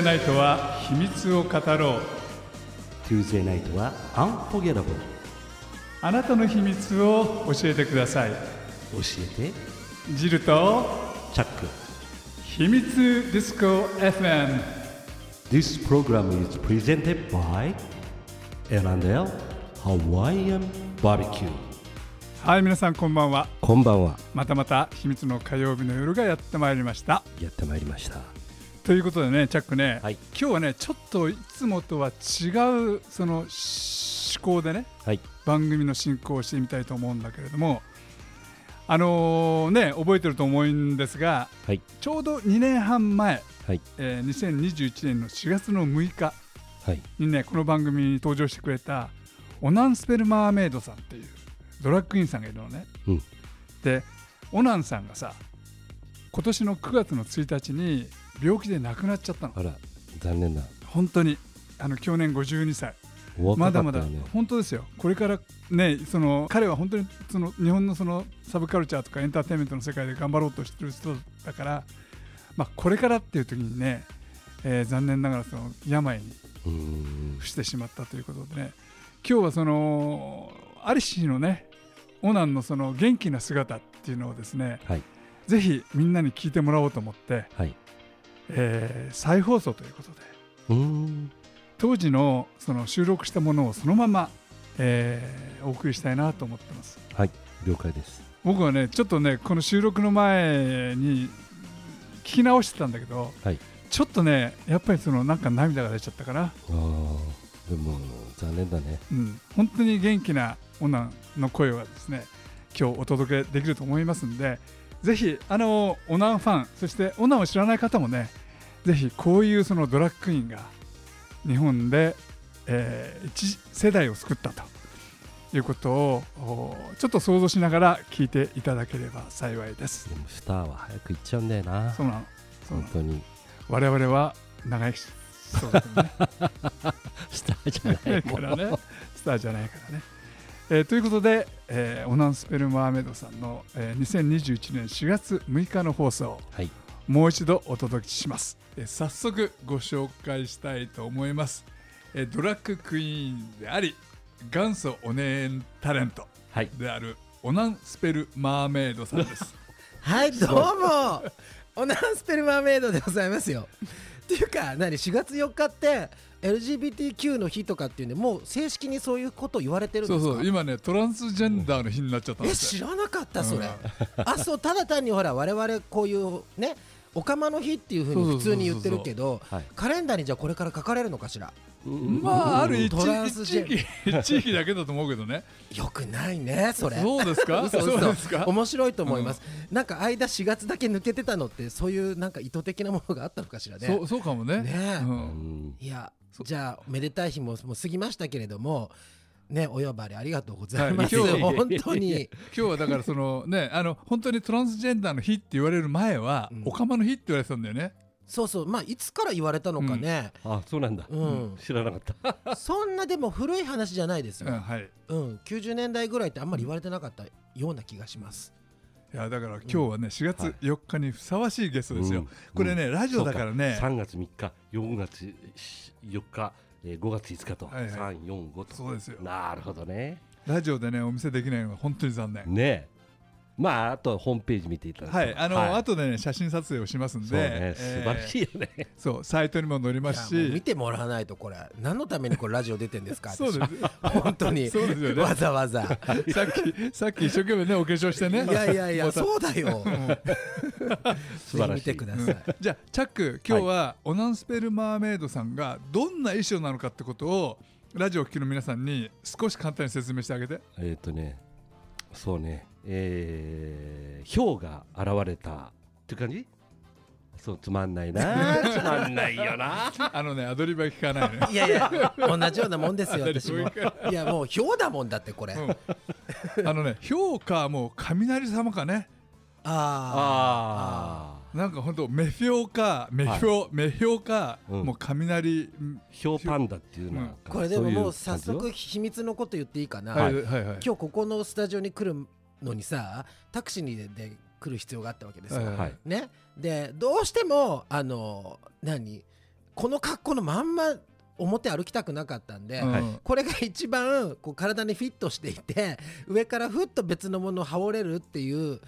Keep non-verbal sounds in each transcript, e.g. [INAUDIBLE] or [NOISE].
Tuesday ナイトは秘密を語ろう。Tuesday ナイトは Unforgettable あなたの秘密を教えてください。教えて。ジルとチャック。秘密ディスコ FM This program is presented by L&L Hawaiian Barbecue はい皆さんこんばんは。こんばんは。またまた秘密の火曜日の夜がやってまいりました。やってまいりましたということでねチャックね、はい。今日はねちょっといつもとは違うその思考でねはい。番組の進行をしてみたいと思うんだけれどもあのーね覚えてると思うんですがはい。ちょうど2年半前、はい。えー2021年の4月の6日はい。にねこの番組に登場してくれたオナンスペルマーメイドさんっていうドラッグインさんがいるのね、うん。でオナンさんがさ今年の9月の1日に病気で亡くなっちゃったの。あら残念だ。本当に。あの去年52歳。おまだまだ。本当ですよ。これからねその彼は本当にその日本のそのサブカルチャーとかエンターテインメントの世界で頑張ろうとしてる人だから、まあ、これからっていう時にね、えー残念ながらその病に伏してしまったということでね。今日はそのアリシーのねオナンのその元気な姿っていうのをですねはい。ぜひみんなに聞いてもらおうと思って、はいえー再放送ということで。当時のその収録したものをそのまま、えーお送りしたいなと思ってます。はい了解です。僕はねちょっとねこの収録の前に聞き直してたんだけど、はい。ちょっとねやっぱりそのなんか涙が出ちゃったかな、ああでも残念だね。うん、本当に元気なオナンの声はですね今日お届けできると思いますんでぜひあのオナンファンそしてオナンを知らない方もねぜひこういうそのドラッグインが日本で、えー一世代を救ったということをおちょっと想像しながら聞いていただければ幸いです。でもスターは早く行っちゃうんだよな。そうなの。本当に。我々は長生きしそうだけどね。[LAUGHS] スターじゃないもからね。スターじゃないからね。えーということで、えーオナンスペルマーメイドさんの、えー2021年4月6日の放送。はいもう一度お届けします、えー早速ご紹介したいと思います、えードラッグクイーンであり元祖お姉タレントはい。であるオナンスペルマーメイドさんです。[LAUGHS] はいどうも。オナンスペルマーメイドでございますよ。っていうか何？4月4日って LGBTQ の日とかっていうんでもう正式にそういうこと言われてるんですか？そうそう。今ねトランスジェンダーの日になっちゃったんえですよ。知らなかったそれ、うん。あそうただ単にほら我々こういうねおかまの日っていうふうに普通に言ってるけどはい。カレンダーにじゃあこれから書かれるのかしら？まあある一地域地域だけだと思うけどね。よくないねそれ。そうですか？[LAUGHS] 嘘そう。嘘ですか？面白いと思います、なんか間4月だけ抜けてたのってそういうなんか意図的なものがあったのかしらね。そうそうかもね。ねいやじゃあめでたい日ももう過ぎましたけれどもねお呼ばれありがとうございます、はい今日 [LAUGHS] 本当に。今日はだからそのねあの本当にトランスジェンダーの日って言われる前は、うん。おかまの日って言われてたんだよね。そうそう。まあいつから言われたのかね、あそうなんだ。うん。知らなかった。[LAUGHS] そんなでも古い話じゃないですよ、うんはい。うん。90年代ぐらいってあんまり言われてなかったような気がします、いやだから今日はね4月4日にふさわしいゲストですよ、うん。これね、ラジオだからね。3月3日4月4日えー5月5日と。はいはい。345と。そうですよ。なるほどね。ラジオでねお見せできないのが本当に残念、ね。えまああとホームページ見ていただいて。はいあの、後でね写真撮影をしますんでそうね素晴らしいよね。いそうサイトにも載りますいやもう見してもらわないとこれ何のためにこれラジオ出てんですかそうです。本当にそうですよね。わざわざ。さっきさっき一生懸命ねお化粧してね。いやいやいやそうだよ。素晴らしい見てくだうんさい、じゃあチャック今日はオナンスペルマーメイドさんがどんな衣装なのかってことをラジオを聴きの皆さんに少し簡単に説明してあげて。えっとねそうね。えー氷が現れた。って感じ？そうつまんないな。[LAUGHS] つまんないよな。[LAUGHS] あのねアドリブは聞かないね。[LAUGHS] いやいや同じようなもんですよ私も。い。やもうひょうだもんだってこれ、うん。あのね氷かもう雷様かね。ああなんかほんとメフィオかメフィオ、メフィオか、うん。もう雷、うんあ氷パンダっていうのこれでももう早速秘密のこと言っていいかな、はい。はいはい今日ここのスタジオに来るのにさタクシーにでで来る必要があったわけですよ、はいはいね。でどうしてもあの何？この格好のまんま表歩きたくなかったんで、これが一番こう体にフィットしていて上からふっと別のものを羽織れるっていう、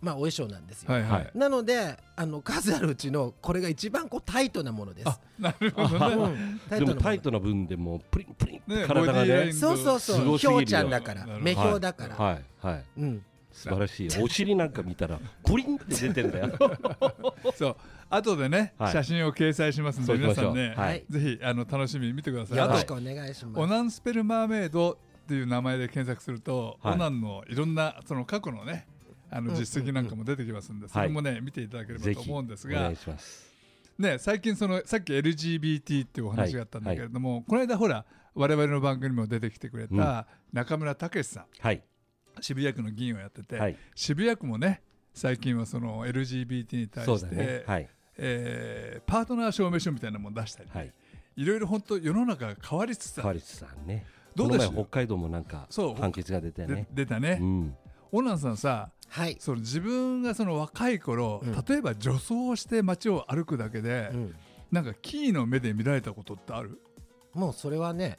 まあ、お衣装なんですよ。はいはい、はい。なのであの数あるうちのこれが一番こうタイトなものです。あなるほどね。うん。タイトなもの。でもタイトな分でもうプリンプリンってね体がねボディラインそうそう。すそうひょうちゃんだから。目標だから、はい。はい。うん、素晴らしい。お尻なんか見たらプリンって出てんだよ。[LAUGHS] そう。後でね、はい。写真を掲載しますんで皆さんね、はい。ぜひあの楽しみに見てください。よろしくお願いします。オナンスペルマーメイドっていう名前で検索すると、はい。オナンのいろんなその過去のねあのうん実績なんかも出てきますんで、それもね見ていただければと思うんですがね最近そのさっき LGBT っていうお話があったんだけれども、この間ほら我々の番組にも出てきてくれうん。た中村武さん、はい。渋谷区の議員をやってて、はい。渋谷区もね最近はその LGBT に対して、ね。はい。えーパートナー証明書みたいなものを出したり、はい。いろいろ本当世の中が変わりつつある。川立さんね。どうでし北海道もなんかそう。判決が出たよでね出たね、うんオナンさんさはい、その自分がその若い頃、うん。例えば女装をして街を歩くだけで、うん、なんかキーの目で見られたことってある？もうそれはね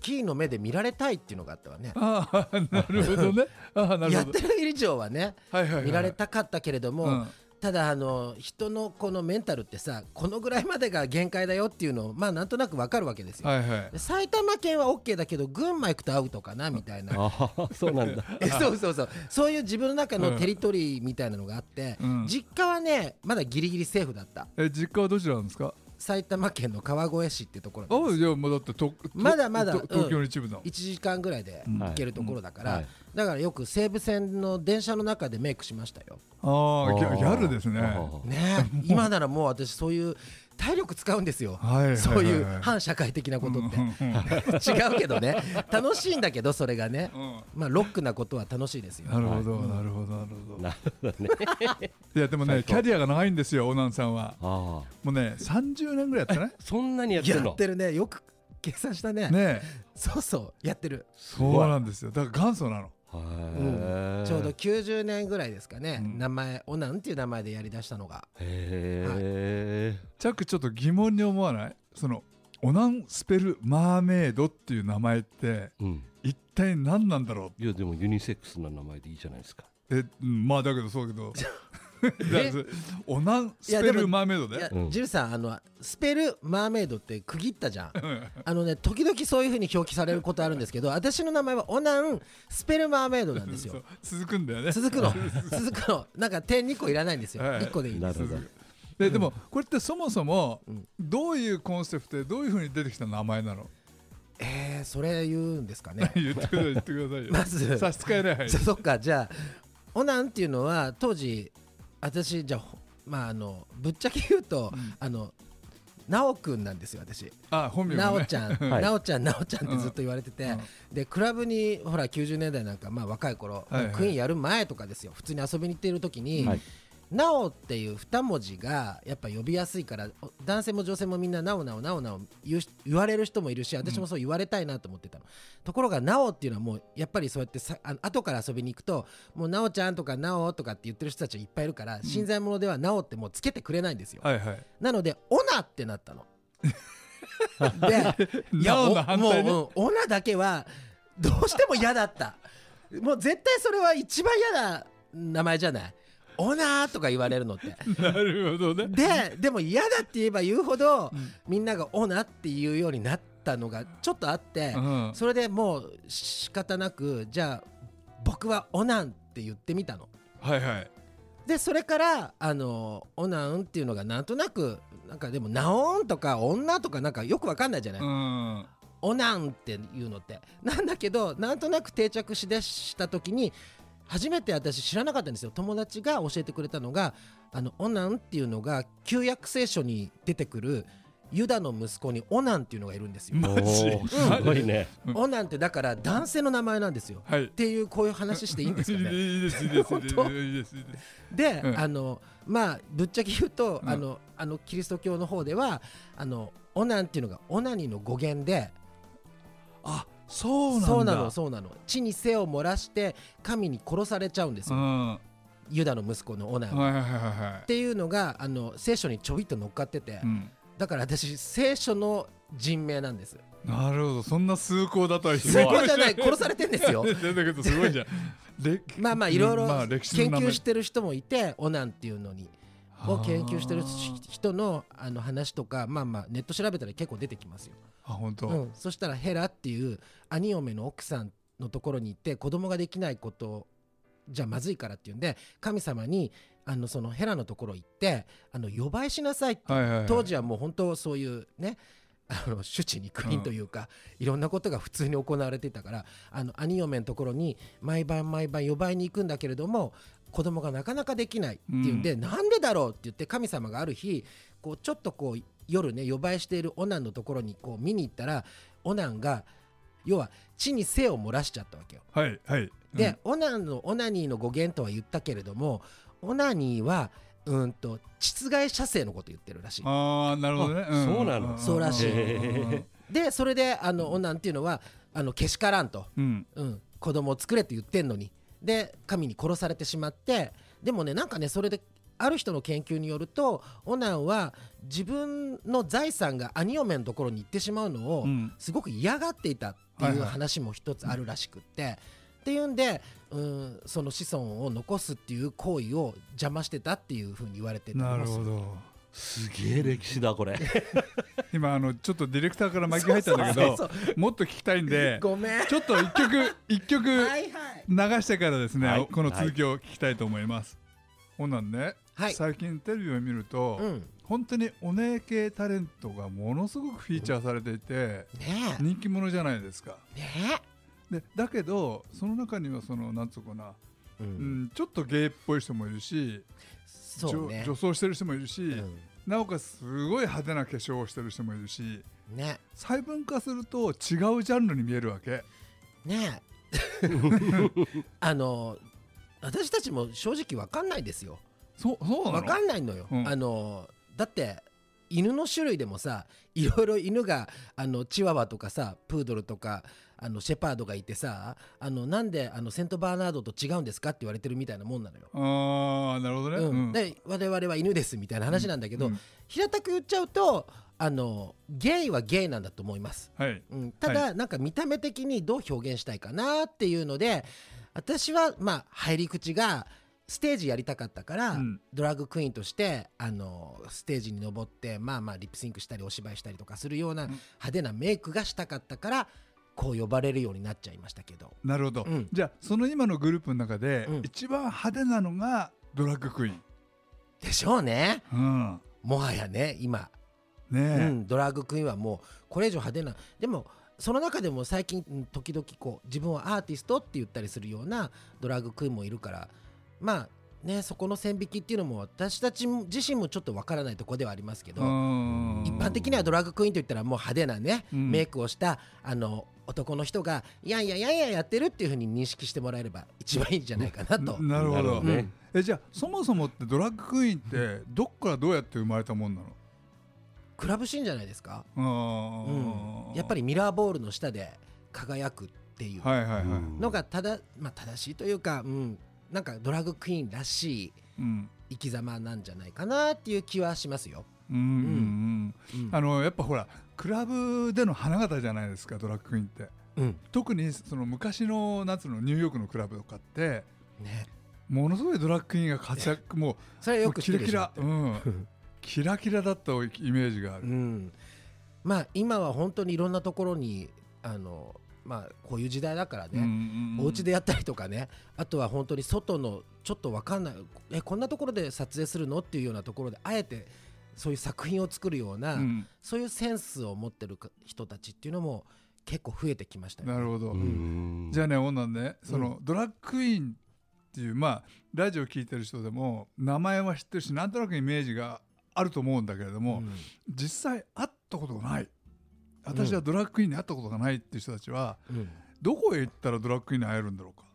キーの目で見られたいっていうのがあったわね。ああなるほどね。ああなるやほど。[LAUGHS] ってる以上はねはいはいはい。見られたかったけれども、うんただあの人のこのメンタルってさこのぐらいまでが限界だよっていうのをまあなんとなくわかるわけですよ。はいはい。で埼玉県は OK だけど群馬行くとアウトかなみたいな。そうなんだ。[LAUGHS] えそうそうそう。そういう自分の中のテリトリーみたいなのがあって、うん。実家はねまだギリギリセーフだった。え実家はどちらなんですか？埼玉県の川越市ってところあじゃあもうだってまだまだと東京の一部の、1時間ぐらいで行けるところだから、はい。だからよく西武線の電車の中でメイクしましたよ。ああギャルですね。ねえ。今ならもう私そういう体力使うんですよ。そういう反社会的なことって。[LAUGHS] 違うけどね。楽しいんだけどそれがね。うん。まあロックなことは楽しいですよ。なるほど、なるほどなるほど。なるほどね。[LAUGHS] いやでもねキャリアが長いんですよオナンさんは。もうね30年ぐらいやってね [LAUGHS] そんなにやってやるのってるね。よく計算したね。ねそうそうやってる。そうなんですよ。だから元祖なのへえちょうど90年ぐらいですかね。うん。名前オナンっていう名前でやりだしたのが。へえチャックちょっと疑問に思わない？そのオナンスペルマーメイドっていう名前ってうん。一体何なんだろう？いやでもユニセックスな名前でいいじゃないですか。え、うんまあだけどそうだけど [LAUGHS] オナンスペルマーメイドいやでうん。ジルさんあのスペルマーメイドって区切ったじゃん。あのね時々そういうふうに表記されることあるんですけど私の名前はオナンスペルマーメイドなんですよ。[LAUGHS] 続くんだよね。続くの。続くの。なんか点2個いらないんですよ。はい。1個でいいんですなるほど。ででもこれってそもそもうん。どういうコンセプトでどういうふうに出てきた名前なの？えー、それ言うんですかね。[LAUGHS] 言ってくださいよ。[LAUGHS] まず差し支えない。そっかじゃあオナンっていうのは当時私じゃあほまああのぶっちゃけ言うと、うん。あのなおくんなんですよ私。あ本名もね。なおちゃん、[LAUGHS] はい。なおちゃんなおちゃんってずっと言われてて、うん。でクラブにほら90年代なんかまあ若い頃、はいはいクイーンやる前とかですよ。普通に遊びに行っている時に、はいなおっていう二文字がやっぱ呼びやすいからお男性も女性もみんななおなおなおなお言われる人もいるし私もそう言われたいなと思ってたの、ところがなおっていうのはもうやっぱりそうやってさあ後から遊びに行くともうなおちゃんとかなおとかって言ってる人たちがいっぱいいるから、新参者ではなおってもうつけてくれないんですよ、はいはい。なのでオナってなったの。[LAUGHS] でいやなおの反対ね。おもう、うん、オナだけはどうしても嫌だった。もう絶対それは一番嫌な名前じゃないオナとか言われるのって。なるほどね。ででも嫌だって言えば言うほど、ん。みんながオナっていうようになったのがちょっとあって、うん。それでもう仕方なくじゃあ僕はオナンって言ってみたの。はいはい。でそれからあのオナンっていうのがなんとなくなんかでもナオンとか女とかなんかよくわかんないじゃない、うん。オナンっていうのって。なんだけどなんとなく定着しだした時に初めて私知らなかったんですよ。友達が教えてくれたのがあのオナンっていうのが旧約聖書に出てくるユダの息子にオナンっていうのがいるんですよ、マジ？おーすごいね。うん。オナンってだから男性の名前なんですよ。はい。っていうこういう話していいんですかね。[LAUGHS] いいですいいですいいです本当いいですいいです。で、うん。あのまあぶっちゃけ言うと、うん。あのあのキリスト教の方ではあのオナンっていうのがオナニーの語源であそうなのそうなの。地に背を漏らして神に殺されちゃうんですよ、うん。はユダの息子のオナンは、っていうのがあの聖書にちょびっと乗っかってて、いうん。だから私聖書の人名なんです。なるほど。そんな崇高だとは崇高じゃない。殺されてんですよ。だけどすごいじゃん。[LAUGHS] でまあまあいろいろ研究してる人もいてオナンっていうのに。を研究してる人のあの話とかまあまあネット調べたら結構出てきますよ、あ本当、うん、そしたらヘラっていう兄嫁の奥さんのところに行って子供ができないことじゃまずいからっていうんで神様にあのそのヘラのところ行ってあの予売しなさいって、当時はもう本当そういうねあの手地肉品というか、いろんなことが普通に行われていたからあの兄嫁のところに毎晩毎晩予売に行くんだけれども子供がなかなかできないっていうんで、なんでだろうって言って神様がある日こうちょっとこう夜ね予売しているオナンのところにこう見に行ったらオナンが要は地に精を漏らしちゃったわけよ。はいはい。で、オナンのオナニーの語源とは言ったけれどもオナニーはうんと膣外射精のこと言ってるらしい。うん、ああなるほどね、ん。そうなの？そうらしい。うん。[LAUGHS] でそれであのオナンっていうのはあのけしからんと、うん。うん、子供を作れって言ってんのに。で神に殺されてしまって。でもねなんかねそれである人の研究によるとオナンは自分の財産が兄嫁のところに行ってしまうのをうん。すごく嫌がっていたってはいはい。いう話も一つあるらしくって、っていうんで、うん、その子孫を残すっていう行為を邪魔してたっていうふうに言われてたなるほど。すげえ歴史だこれ。[LAUGHS] 今あのちょっとディレクターから巻き入ったんだけどもっと聞きたいんで [LAUGHS] ごめん。ちょっと一曲 [LAUGHS] 一曲はいはい。流してからですね、はい。この続きを聞きたいと思います。ほんなんね、はい。最近テレビを見ると、うん。本当にお姉系タレントがものすごくフィーチャーされていて、ねえ。人気者じゃないですか。ねでだけどその中にはそのなんつうかな、え、ううんん、ちょっとゲイっぽい人もいるし、ね。女女装してる人もいるし、うん。なおかつすごい派手な化粧をしてる人もいるしね。細分化すると違うジャンルに見えるわけ。ねえ。[LAUGHS] [LAUGHS] あの私たちも正直わかんないですよそうそうなの？わかんないのよ、うん。あのだって犬の種類でもさいろいろ犬があのチワワとかさプードルとかあのシェパードがいてさあのなんであのセントバーナードと違うんですかって言われてるみたいなもんなのよ。ああなるほどね。うん。うん。で我々は犬ですみたいな話なんだけど、うん。平たく言っちゃうとあのゲイはゲイなんだと思います。はい。うん、ただ、なんか見た目的にどう表現したいかなっていうので私はまあ入り口がステージやりたかったから、うん。ドラッグクイーンとしてあのステージに登ってまあまあリップシンクしたりお芝居したりとかするような派手なメイクがしたかったからこう呼ばれるようになっちゃいましたけど。なるほど、うん。じゃあその今のグループの中で、うん。一番派手なのがドラッグクイーン、でしょうね。うん、もはやね今、ねえ、うん、ドラッグクイーンはもうこれ以上派手なでもその中でも最近うん時々こう自分はアーティストって言ったりするようなドラッグクイーンもいるからまあねそこの線引きっていうのも私たち自身もちょっとわからないところではありますけど、うん。一般的にはドラッグクイーンといったらもう派手なね、うん。メイクをしたあの男の人がいやいやいやいややってるっていうふうに認識してもらえれば一番いいんじゃないかなと。なるほど。なるほどね。うん。えじゃあそもそもってドラッグクイーンってどっからどうやって生まれたもんなの？クラブシーンじゃないですか、あうん。ー、やっぱりミラーボールの下で輝くっていうはいはいはい、うんのがただ、まあ、正しいというか、うん、なんかドラッグクイーンらしいうん。生き様なんじゃないかなっていう気はしますよ。うんうんうんうん。あのやっぱほらクラブでの花形じゃないですかドラッグクイーンって。うん。特にその昔の夏のニューヨークのクラブとかってね、ものすごいドラッグクイーンが活躍もうそれはよく知キラキラ、うん、[LAUGHS] キラキラだったイメージがある、うん、まあ今は本当にいろんなところにあの、まあ、こういう時代だからね、お家ででやったりとかねあとは本当に外のちょっと分かんないえこんなところで撮影するの？っていうようなところであえてそういう作品を作るような、うん、そういうセンスを持ってる人たちっていうのも結構増えてきましたよね。なるほど、うん。じゃあね女ねその、ドラッグクイーンっていうまあラジオ聞いてる人でも名前は知ってるしなんとなくイメージがあると思うんだけれども、うん。実際会ったことがない私はドラッグクイーンに会ったことがないっていう人たちは、うん。どこへ行ったらドラッグクイーンに会えるんだろうか。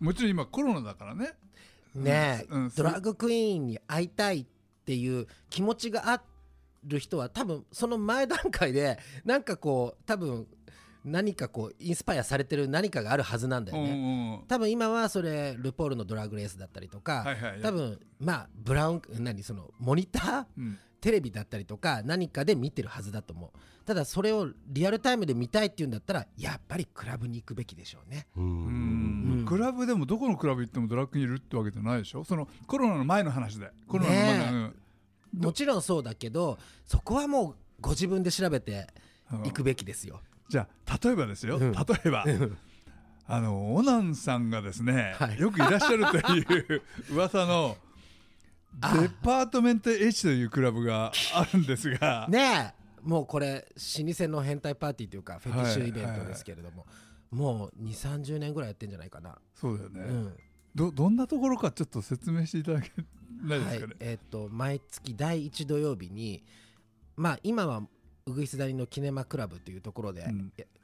もちろん今コロナだからね。ねえ、うん。ドラッグクイーンに会いたいっていう気持ちがある人は多分その前段階でなんかこう多分何かこうインスパイアされてる何かがあるはずなんだよね。うんうんうん。多分今はそれルポールのドラッグレースだったりとか、はいはい。多分まあブラウン何そのモニターうんテレビだったりとか何かで見てるはずだと思う。ただそれをリアルタイムで見たいっていうんだったらやっぱりクラブに行くべきでしょうね。ううん。うん。クラブでもどこのクラブ行ってもドラッグにいるってわけじゃないでしょ？そのコロナの前の話で。コロナの前ねえ。のどもちろんそうだけどそこはもうご自分で調べてうん。いくべきですよ、じゃあ例えばですよ、うん。例えばあのオナンさんがですね、はい。よくいらっしゃるという [LAUGHS] 噂のあデパートメント H というクラブがあるんですが、ねえ。もうこれ老舗の変態パーティーというかフェティッシュイベントですけれども、もう2 3 0年ぐらいやってんじゃないかな、そうだよね、うん。どどんなところかちょっと説明していただけないではいすかね、えっ、と毎月第1土曜日にまあ今はうぐいす谷のキネマクラブというところで、開催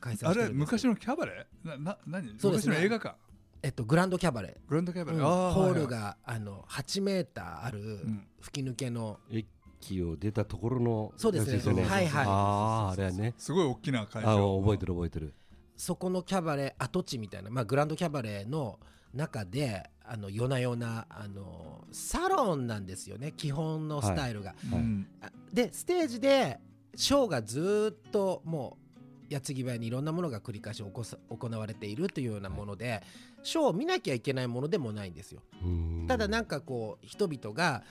あれしてるんですけど。昔のキャバレ？ーなな何？そうですね。昔の映画館？えっとグランドキャバレー。グランドキャバレー、うん。あホールはいがあの8メーターあるん。吹き抜けの、駅を出たところのそうですね。はいはい。あああれはね。すごい大きな会あ場覚えてる覚えてる。そこのキャバレー跡地みたいな、まあ、グランドキャバレーの中であの夜な夜なあのサロンなんですよね。基本のスタイルが。うん。あでステージでショーがずーっともう矢継ぎ早にいろんなものが繰り返し起こさ行われているというようなもので、ショーを見なきゃいけないものでもないんですよ。うん。ただなんかこう人々が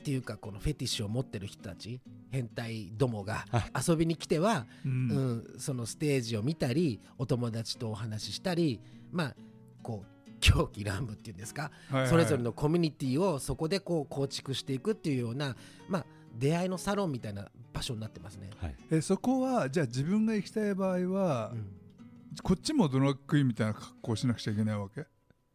っていうかこのフェティッシュを持ってる人たち変態どもが遊びに来ては、ううんん、そのステージを見たりお友達とお話ししたりまあこう狂気乱舞っていうんですか、はいはい。それぞれのコミュニティをそこでこう構築していくっていうようなまあ出会いのサロンみたいな場所になってますね。はい。えそこはじゃあ自分が行きたい場合は、うんこっちもドラッグインみたいな格好をしなくちゃいけないわけ？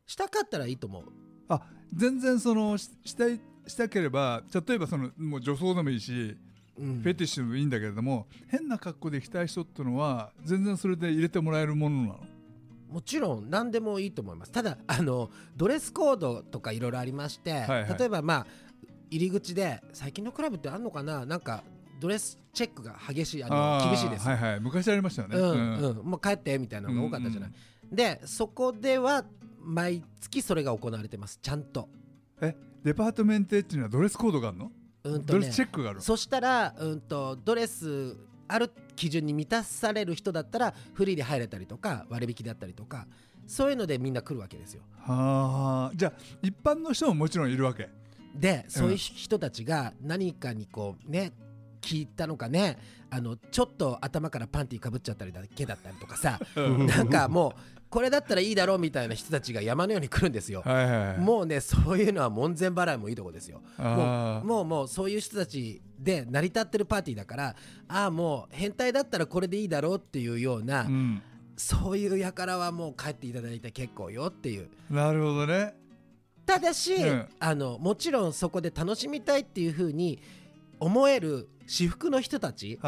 したかったらいいと思う。あ全然そのししたいしたければ例えばそのもう女装でもいいし、うん。フェティッシュでもいいんだけれども変な格好で行きたい人ってのは全然それで入れてもらえるものなの？もちろん何でもいいと思います。ただあのドレスコードとかいろいろありまして、はいはい。例えばまあ入り口で最近のクラブってあるのかな？なんかドレスチェックが激しいあの厳しいです。よ、はいはい。昔ありましたよね、うんうん。うん。もう帰ってみたいなのが多かったじゃない、うん。でそこでは毎月それが行われてます。ちゃんと。えデパートメントエッジにはドレスコードがあるの、うんとねドレスチェックがあるの？そしたら、うん、とドレスある基準に満たされる人だったらフリーで入れたりとか割引だったりとかそういうのでみんな来るわけですよ。はあじゃあ一般の人ももちろんいるわけ？でそういう人たちが何かにこうね聞いたのかね。あのちょっと頭からパンティーかぶっちゃったりだけだったりとかさ。なんかもうこれだったらいいだろうみたいな人たちが山のように来るんですよ。はいはいはい。もうねそういうのは門前払いもいいとこですよ。もうもうもうそういう人たちで成り立ってるパーティーだからああもう変態だったらこれでいいだろうっていうような、うん。そういう輩はもう帰っていただいて結構よっていう。なるほどね。ただし、うん。あのもちろんそこで楽しみたいっていうふうに思える私服の人たち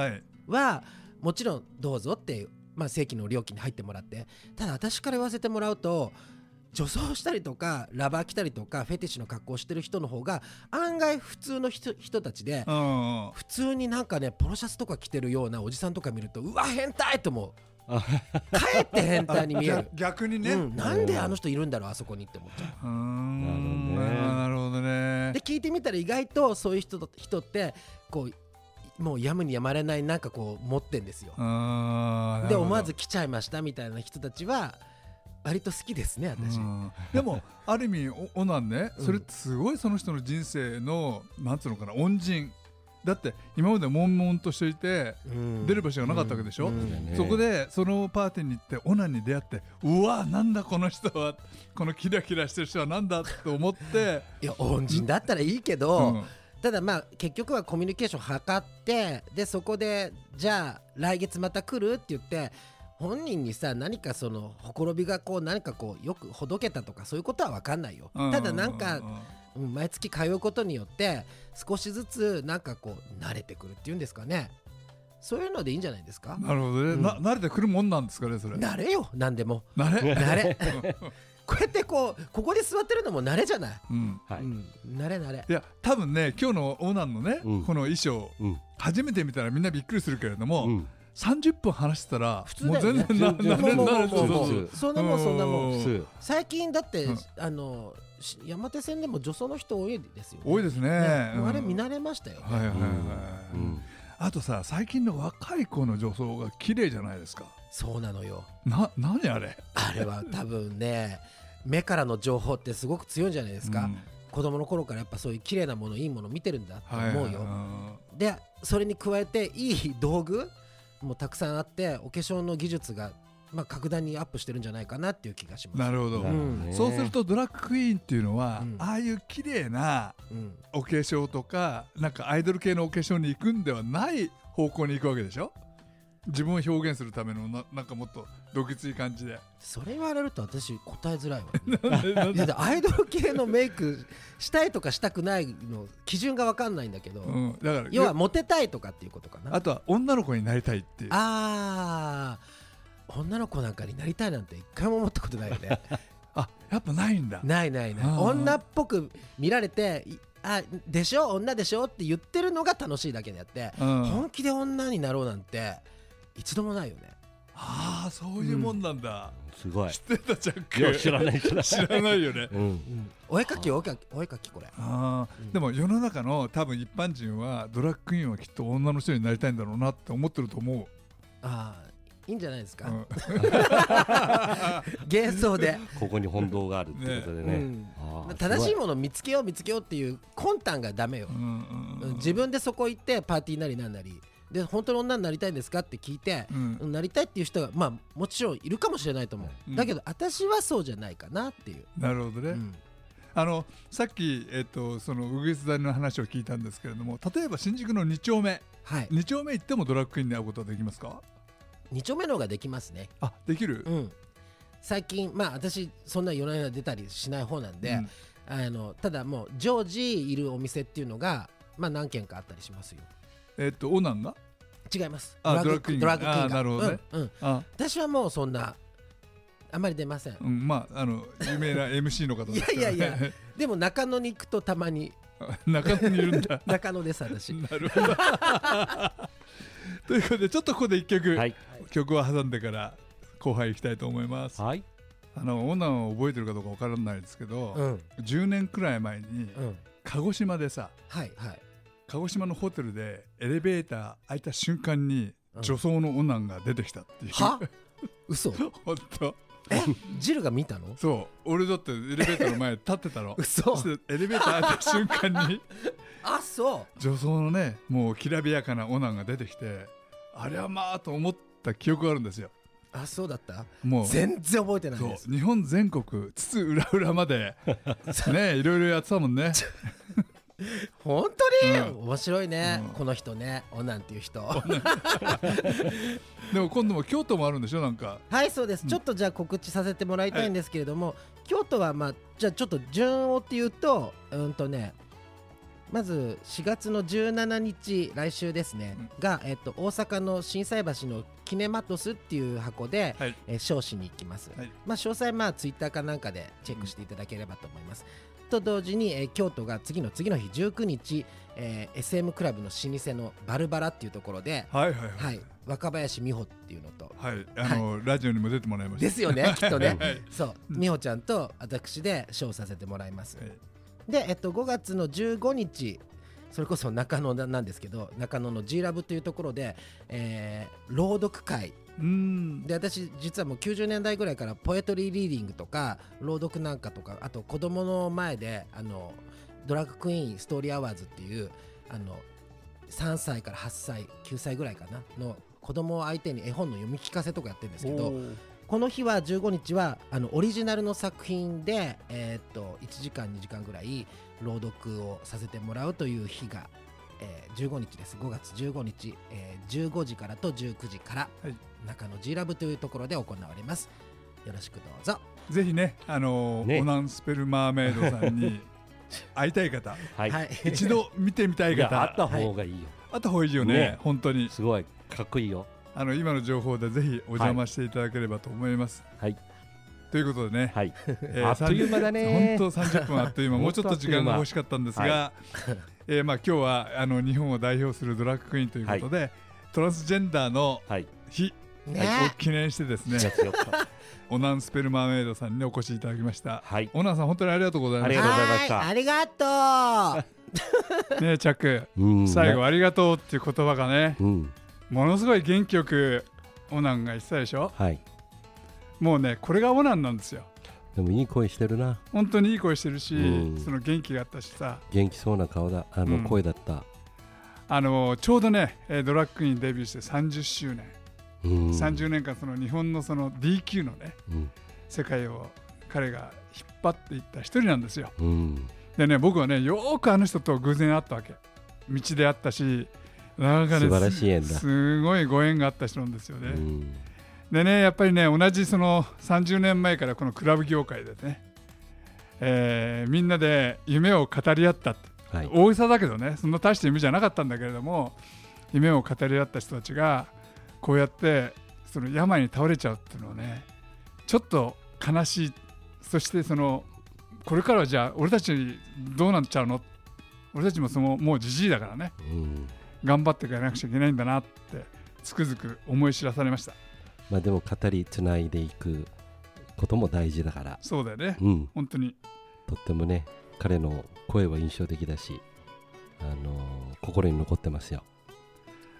はもちろんどうぞっていう、まあ、正規の料金に入ってもらってただ私から言わせてもらうと女装したりとかラバー着たりとかフェティッシュの格好をしてる人の方が案外普通の人人たちで普通になんかねポロシャツとか着てるようなおじさんとか見るとうわ変態と思う。あかえって変態に見える。逆。[LAUGHS] 逆にね、うん、なんであの人いるんだろうあそこにって思っちゃう。なるほどね。なるほどね。で聞いてみたら意外とそういう人と人ってこうもうやむにやまれないなんかこう持ってんですよ。で思わず来ちゃいましたみたいな人たちは割と好きですね私。うん。でもある意味おオナンねうん。それってすごいその人の人生のなんつうのかな恩人。だって今まで悶々としていてうん。出る場所がなかったわけでしょ？うそこでそのパーティーに行ってオナンに出会ってうわなんだこの人はこのキラキラしてる人はなんだと思って、いや恩人だったらいいけど、うんただまあ結局はコミュニケーション図ってでそこでじゃあ来月また来るって言って本人にさ何かそのほころびがこう何かこうよくほどけたとかそういうことは分かんないよ。ただなんかううん、毎月通うことによって少しずつなんかこう慣れてくるっていうんですかね。そういうのでいいんじゃないですか。なるほどね、うん。な慣れてくるもんなんですかねそれ。慣れよ何でも。慣れ、慣れ [LAUGHS] こうやってこうここに座ってるのも慣れじゃない、うん、はい。うん、慣れ慣れ。いや多分ね今日のオナンのね、うん。この衣装うん初めて見たらみんなびっくりするけれども、うん。30分話してたら普通だよね。もう全然なれもうもう慣れそんなもんそんなもん。最近だって、うん。あのし山手線でも女装の人多いですよ、ね、多いですね。ね。もうあれうん見慣れましたよね、はいはいはい、うん。あとさ最近の若い子の女装が綺麗じゃないですか。そうなのよ。な何あれ？あれは多分ね目からの情報ってすごく強いんじゃないですか、うん。子供の頃からやっぱそういう綺麗なものいいもの見てるんだとはい思うよ、でそれに加えていい道具もたくさんあってお化粧の技術が、まあ、格段にアップしてるんじゃないかなっていう気がします。なるほど、なるほどねそうするとドラッグクイーンっていうのは、うん。ああいう綺麗なうん、お化粧とかなんかアイドル系のお化粧に行くんではない方向に行くわけでしょ？自分を表現するためのななんかもっとどぎつい感じで。それ言われると私答えづらいわ。[LAUGHS] アイドル系のメイクしたいとかしたくないの基準が分かんないんだけど、うん、だから要はモテたいとかっていうことかな。あとは女の子になりたいっていう。あー女の子なんかになりたいなんて一回も思ったことないよね。[LAUGHS] あやっぱないんだ。ないないない。女っぽく見られていあでしょ？女でしょ？って言ってるのが楽しいだけであって、うん。本気で女になろうなんて一度もないよね。ああそういうもんなんだ、すごい。知ってたジャック。いや知らない知らない。知らないよね。うん。お絵かきお絵かきお絵かきこれ。あー。うん。でも世の中の多分一般人はドラッグクイーンはきっと女の人になりたいんだろうなって思ってると思ああいいんじゃないですか、う、うん。幻想で、ここに本堂があるってことでね。うん。正しいものを見つけよう見つけようっていう魂胆がダメよ。う、んうんうん。自分でそこ行ってパーティーなりなんなりで本当に女になりたいんですかって聞いて、うん。なりたいっていう人がまあもちろんいるかもしれないと思う、うん。だけど私はそうじゃないかなっていう、なるほどね、うん。あのさっき、えっと、そのウグイス谷の話を聞いたんですけれども例えば新宿の2丁目。はい。2丁目行ってもドラッグクイーンに会うことはできますか？2丁目の方ができますね。あできる、うん。最近まあ私そんな夜な夜な出たりしない方なんで、うん。あのただもう常時いるお店っていうのがまあ何軒かあったりしますよえっとオナンが？違います。あドラッグクイーンがドラッグ。クイーンなるほどね。うんうん。あ、私はもうそんなあんまり出ません。うん、まああの有名な MC の方ですから、ね、いやいやいでも中野に行くとたまに。[LAUGHS] 中野にいるんだ。[LAUGHS] 中野です私なるほど。[LAUGHS] ということでちょっとここで一曲、はい。曲を挟んでから後輩行きたいと思います。はい。あのオナンを覚えてるかどうかわからないですけど、うん。10年くらい前にうん。鹿児島でさはいはい鹿児島のホテルでエレベーター開いた瞬間にうん。女装のオナンが出てきたっていう、は？嘘？[LAUGHS] 本当。え？ジルが見たの？そう。俺だってエレベーターの前に立ってたの。嘘。エレベーター開いた瞬間に [LAUGHS] あそう。女装のねもうきらびやかなオナンが出てきてあれはまあと思った記憶があるんですよ。あそうだった？もう。全然覚えてないそう。です日本全国津々浦々まで [LAUGHS] ねいろいろやってたもんね [LAUGHS] 本当に、うん。面白いね、うん。この人ね。オナンっていう人。[LAUGHS] でも今度も京都もあるんでしょ？なんか。はいそうです、うん。ちょっとじゃあ告知させてもらいたいんですけれども、京都はまあじゃあちょっと順をっていうとうんとねまず4月の17日来週ですね、が、えっと、大阪の心斎橋のキネマトスっていう箱で、はい。えー彰子に行きます、はい。まあ、詳細まあツイッターかなんかでチェックしていただければと思います、と同時に、えー京都が次の次の日19日、えー SM クラブの老舗のバルバラっていうところで、はいはいはい。はい、若林美穂っていうのとはい。あの、ラジオにも出てもらいました。ですよね [LAUGHS] きっとね。はい。そう。うん美穂ちゃんと私でショーさせてもらいます。はい。で、えっと、5月の15日それこそ中野なんですけど中野の G ラブというところで、えー朗読会うん。で私実はもう90年代ぐらいからポエトリーリーディングとか朗読なんかとかあと子供の前であのドラッグクイーンストーリーアワーズっていうあの3歳から8歳9歳ぐらいかなの子供を相手に絵本の読み聞かせとかやってるんですけどこの日は15日はあのオリジナルの作品で、えーっと1時間2時間ぐらい朗読をさせてもらうという日が、えー15日です。5月15日、えー15時からと19時から、はい。中野 G ラブというところで行われます。よろしくどうぞ。ぜひねあのね。オナンスペルマーメイドさんに [LAUGHS] 会いたい方はい、はい。一度見てみたい方。あった方がいいよ、あった方がいいよねね。本当に。すごいかっこいいよ。あの今の情報でぜひお邪魔していただければと思います、はい。ということでね、はい。えーあっという間だね。本当30分あっという間。もうちょっと時間が欲しかったんですが、[LAUGHS] はえーまあ今日はあの日本を代表するドラッグクイーンということで、トランスジェンダーのはい。日ね。を記念してですね4月4日オナンスペルマーメイドさんにお越しいただきました。はい。オナンさん本当にありがとうございましありがとうございました。はーいありがとう。た [LAUGHS] ねえチャックうん。最後ありがとうっていう言葉がねうん。ものすごい元気よくオナンが言ってたでしょ？はい。もうねこれがオナンなんですよでもいい声してるな。本当にいい声してるし、うん。その元気があったしさ。元気そうな顔だ。あうん。の声だった。あのちょうどねえードラッグクイーンデビューして30周年、うん。30年間その日本のその DQ のねうん。世界を彼が引っ張っていった一人なんですよ。うん。でね僕はねよーくあの人と偶然会ったわけ。道で会ったしなんかね素晴らしい縁だ。すすごいご縁があった人なんですよね、うんでねやっぱりね同じその30年前からこのクラブ業界でね、えーみんなで夢を語り合ったってはい。大げさだけどねそんな大した夢じゃなかったんだけれども夢を語り合った人たちがこうやってその病に倒れちゃうっていうのはねちょっと悲しい。そしてそのこれからはじゃあ俺たちどうなっちゃうの？俺たちもそのもうじじいだからね。うん。頑張っていかなくちゃいけないんだなってつくづく思い知らされましたまあでも語りつないでいくことも大事だから。そうだよね。うん。本当に。とってもね彼の声は印象的だしあのー心に残ってますよ。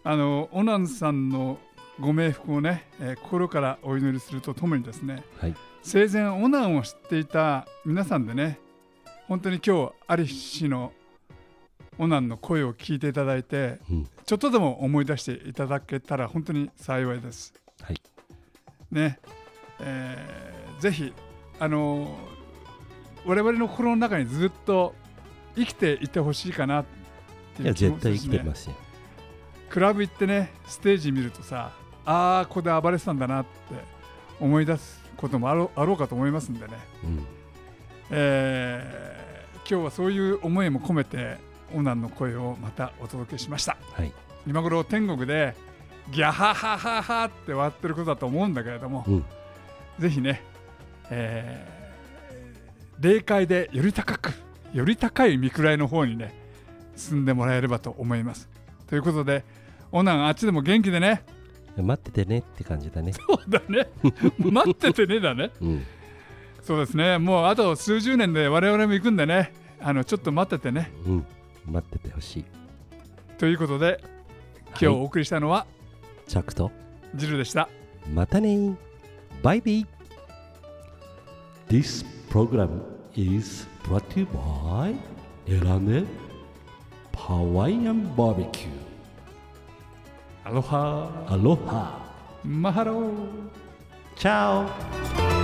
あのオナンさんのご冥福をね、えー心からお祈りするとともにですねはい。生前オナンを知っていた皆さんでね本当に今日アリ氏のオナンの声を聞いていただいてうん。ちょっとでも思い出していただけたら本当に幸いです。はいね、えーぜひあの我々の心の中にずっと生きていてほしいかなっていやいう気も絶対するしね生きてますよ。クラブ行ってねステージ見るとさああここで暴れてたんだなって思い出すこともあろあろうかと思いますんでね、うん。えー今日はそういう思いも込めてオナンの声をまたお届けしました。はい。今頃天国でギャハハハハって笑ってることだと思うんだけれども、うん。ぜひね、えー霊界でより高くより高い見位の方にね進んでもらえればと思います。ということでオナンあっちでも元気でね。待っててねって感じだね。そうだね。[LAUGHS] 待っててねだね。うん。そうですね。もうあと数十年で我々も行くんでね。あのちょっと待っててね。うん。待っててほしい。ということで今日お送りしたのはチャックと。ジルでした、またね。バイビー This program is brought to you by L&L Hawaiian Barbecueアロハーアロハマハローチャオ